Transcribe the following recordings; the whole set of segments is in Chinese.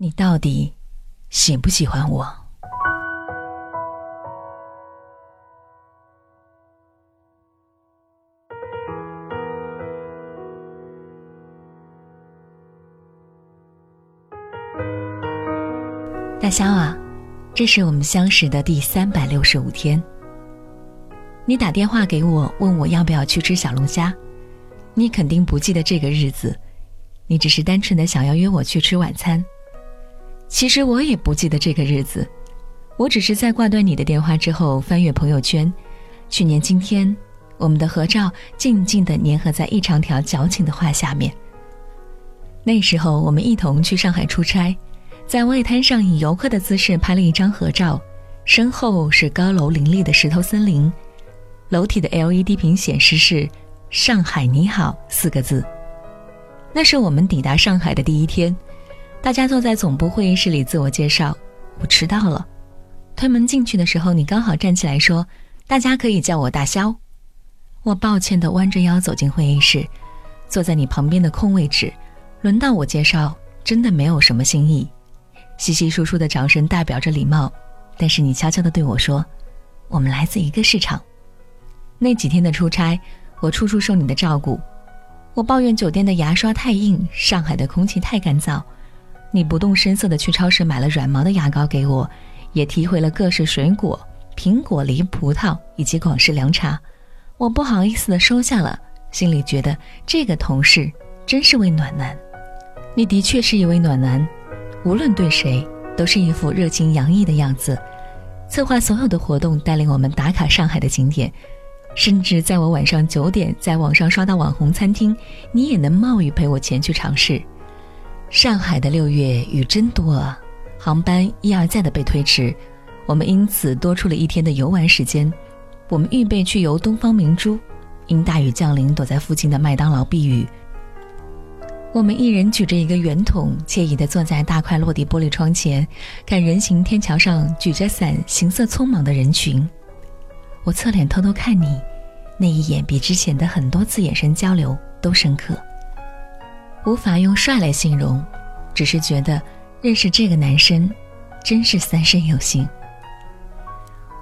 你到底喜不喜欢我？大肖啊，这是我们相识的第三百六十五天。你打电话给我，问我要不要去吃小龙虾。你肯定不记得这个日子，你只是单纯的想要约我去吃晚餐。其实我也不记得这个日子，我只是在挂断你的电话之后翻阅朋友圈，去年今天，我们的合照静静的粘合在一长条矫情的话下面。那时候我们一同去上海出差，在外滩上以游客的姿势拍了一张合照，身后是高楼林立的石头森林，楼体的 LED 屏显示是“上海你好”四个字。那是我们抵达上海的第一天。大家坐在总部会议室里自我介绍，我迟到了。推门进去的时候，你刚好站起来说：“大家可以叫我大肖。”我抱歉地弯着腰走进会议室，坐在你旁边的空位置。轮到我介绍，真的没有什么新意。稀稀疏疏的掌声代表着礼貌，但是你悄悄地对我说：“我们来自一个市场。”那几天的出差，我处处受你的照顾。我抱怨酒店的牙刷太硬，上海的空气太干燥。你不动声色地去超市买了软毛的牙膏给我，也提回了各式水果，苹果、梨、葡萄以及广式凉茶。我不好意思地收下了，心里觉得这个同事真是位暖男。你的确是一位暖男，无论对谁都是一副热情洋溢的样子。策划所有的活动，带领我们打卡上海的景点，甚至在我晚上九点在网上刷到网红餐厅，你也能冒雨陪我前去尝试。上海的六月雨真多啊，航班一而再的被推迟，我们因此多出了一天的游玩时间。我们预备去游东方明珠，因大雨降临，躲在附近的麦当劳避雨。我们一人举着一个圆筒，惬意地坐在大块落地玻璃窗前，看人行天桥上举着伞、行色匆忙的人群。我侧脸偷偷看你，那一眼比之前的很多次眼神交流都深刻。无法用帅来形容，只是觉得认识这个男生，真是三生有幸。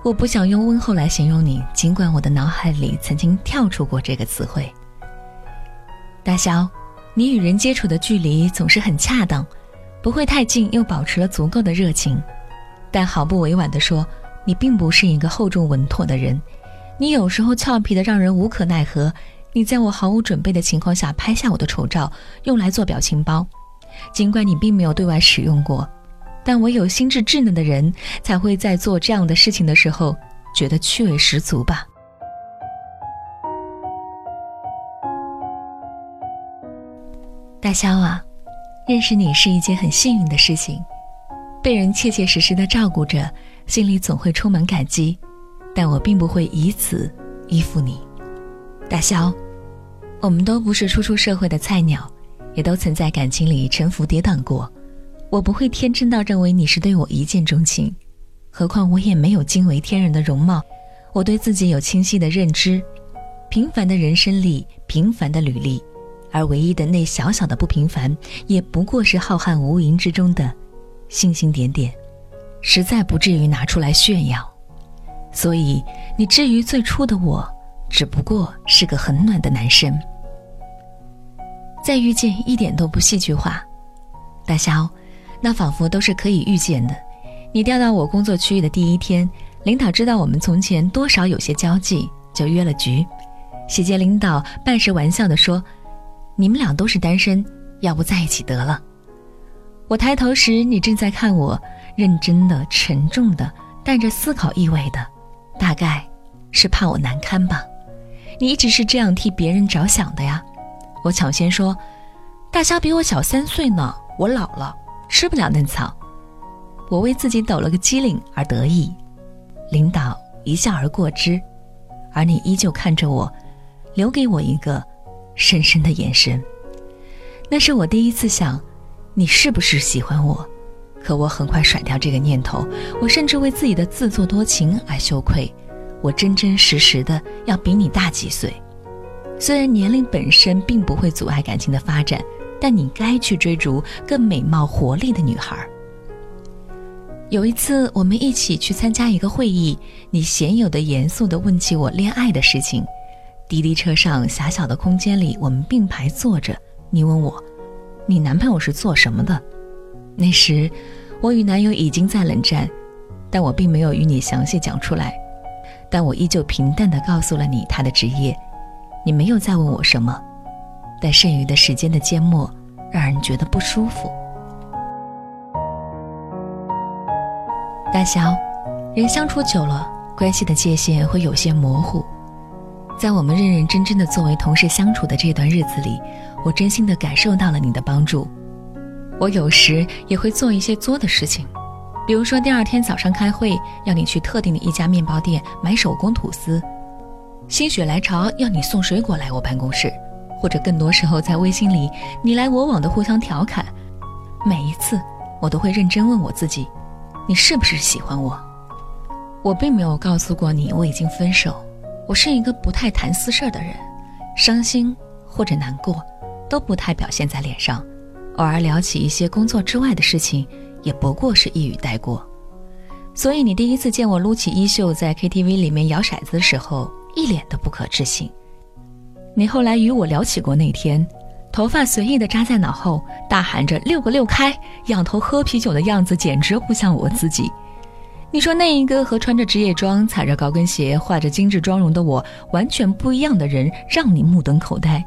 我不想用温厚来形容你，尽管我的脑海里曾经跳出过这个词汇。大肖，你与人接触的距离总是很恰当，不会太近，又保持了足够的热情。但毫不委婉地说，你并不是一个厚重稳妥的人，你有时候俏皮的让人无可奈何。你在我毫无准备的情况下拍下我的丑照，用来做表情包。尽管你并没有对外使用过，但唯有心智稚嫩的人才会在做这样的事情的时候觉得趣味十足吧。大肖啊，认识你是一件很幸运的事情，被人切切实实的照顾着，心里总会充满感激。但我并不会以此依附你，大肖。我们都不是初出社会的菜鸟，也都曾在感情里沉浮跌宕过。我不会天真到认为你是对我一见钟情，何况我也没有惊为天人的容貌。我对自己有清晰的认知，平凡的人生里，平凡的履历，而唯一的那小小的不平凡，也不过是浩瀚无垠之中的星星点点，实在不至于拿出来炫耀。所以，你至于最初的我。只不过是个很暖的男生。再遇见一点都不戏剧化，大肖，那仿佛都是可以预见的。你调到我工作区域的第一天，领导知道我们从前多少有些交际，就约了局。喜结领导半是玩笑的说：“你们俩都是单身，要不在一起得了。”我抬头时，你正在看我，认真的、沉重的，带着思考意味的，大概是怕我难堪吧。你一直是这样替别人着想的呀！我抢先说：“大肖比我小三岁呢，我老了，吃不了嫩草。”我为自己抖了个机灵而得意。领导一笑而过之，而你依旧看着我，留给我一个深深的眼神。那是我第一次想，你是不是喜欢我？可我很快甩掉这个念头，我甚至为自己的自作多情而羞愧。我真真实实的要比你大几岁，虽然年龄本身并不会阻碍感情的发展，但你该去追逐更美貌活力的女孩。有一次，我们一起去参加一个会议，你鲜有的严肃地问起我恋爱的事情。滴滴车上狭小的空间里，我们并排坐着。你问我，你男朋友是做什么的？那时，我与男友已经在冷战，但我并没有与你详细讲出来。但我依旧平淡地告诉了你他的职业。你没有再问我什么，但剩余的时间的缄默，让人觉得不舒服。大小，人相处久了，关系的界限会有些模糊。在我们认认真真的作为同事相处的这段日子里，我真心的感受到了你的帮助。我有时也会做一些作的事情，比如说第二天早上开会要你去特定的一家面包店买手工吐司，心血来潮要你送水果来我办公室，或者更多时候在微信里你来我往的互相调侃。每一次，我都会认真问我自己。你是不是喜欢我？我并没有告诉过你我已经分手。我是一个不太谈私事的人，伤心或者难过都不太表现在脸上，偶尔聊起一些工作之外的事情，也不过是一语带过。所以你第一次见我撸起衣袖在 KTV 里面摇骰子的时候，一脸的不可置信。你后来与我聊起过那天。头发随意的扎在脑后，大喊着“六个六开”，仰头喝啤酒的样子简直不像我自己。你说那一个和穿着职业装、踩着高跟鞋、画着精致妆容的我完全不一样的人，让你目瞪口呆。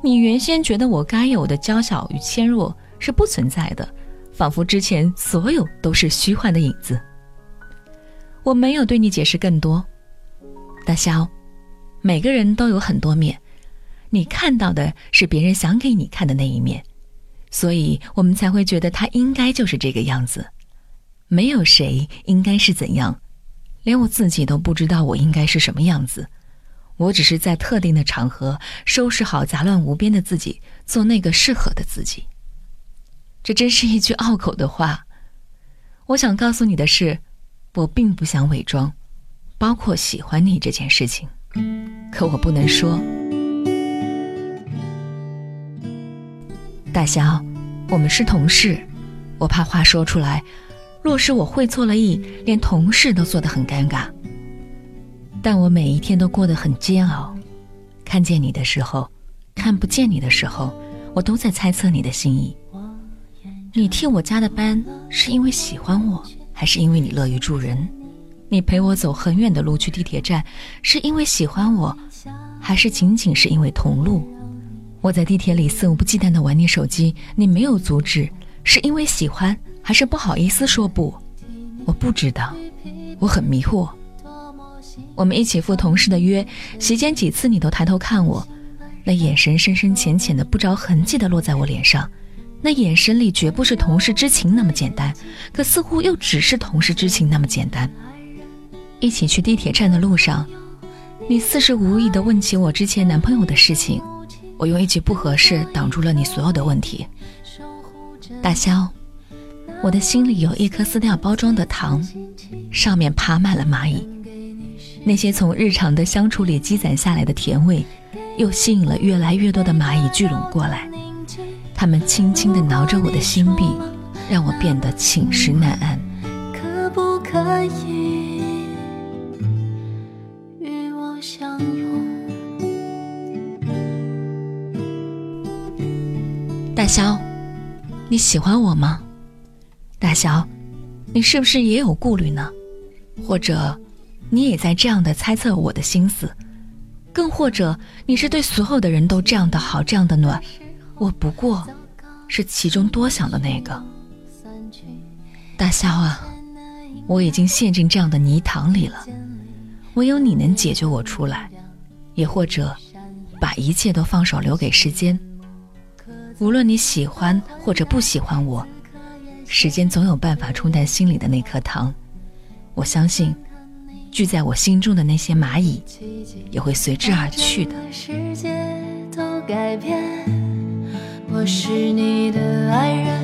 你原先觉得我该有的娇小与纤弱是不存在的，仿佛之前所有都是虚幻的影子。我没有对你解释更多，大肖，每个人都有很多面。你看到的是别人想给你看的那一面，所以我们才会觉得他应该就是这个样子。没有谁应该是怎样，连我自己都不知道我应该是什么样子。我只是在特定的场合收拾好杂乱无边的自己，做那个适合的自己。这真是一句拗口的话。我想告诉你的是，我并不想伪装，包括喜欢你这件事情，可我不能说。大肖，我们是同事，我怕话说出来，若是我会错了意，连同事都做得很尴尬。但我每一天都过得很煎熬，看见你的时候，看不见你的时候，我都在猜测你的心意。你替我加的班，是因为喜欢我，还是因为你乐于助人？你陪我走很远的路去地铁站，是因为喜欢我，还是仅仅是因为同路？我在地铁里肆无忌惮地玩你手机，你没有阻止，是因为喜欢还是不好意思说不？我不知道，我很迷惑。我们一起赴同事的约，席间几次你都抬头看我，那眼神深深浅浅的，不着痕迹地落在我脸上，那眼神里绝不是同事之情那么简单，可似乎又只是同事之情那么简单。一起去地铁站的路上，你似是无意地问起我之前男朋友的事情。我用一句不合适挡住了你所有的问题，大肖，我的心里有一颗撕掉包装的糖，上面爬满了蚂蚁，那些从日常的相处里积攒下来的甜味，又吸引了越来越多的蚂蚁聚拢过来，他们轻轻地挠着我的心壁，让我变得寝食难安。可不可以与我相拥？大肖，你喜欢我吗？大肖，你是不是也有顾虑呢？或者，你也在这样的猜测我的心思？更或者，你是对所有的人都这样的好，这样的暖？我不过是其中多想的那个。大肖啊，我已经陷进这样的泥塘里了，唯有你能解救我出来，也或者，把一切都放手留给时间。无论你喜欢或者不喜欢我，时间总有办法冲淡心里的那颗糖。我相信，聚在我心中的那些蚂蚁，也会随之而去的。我是你的爱人，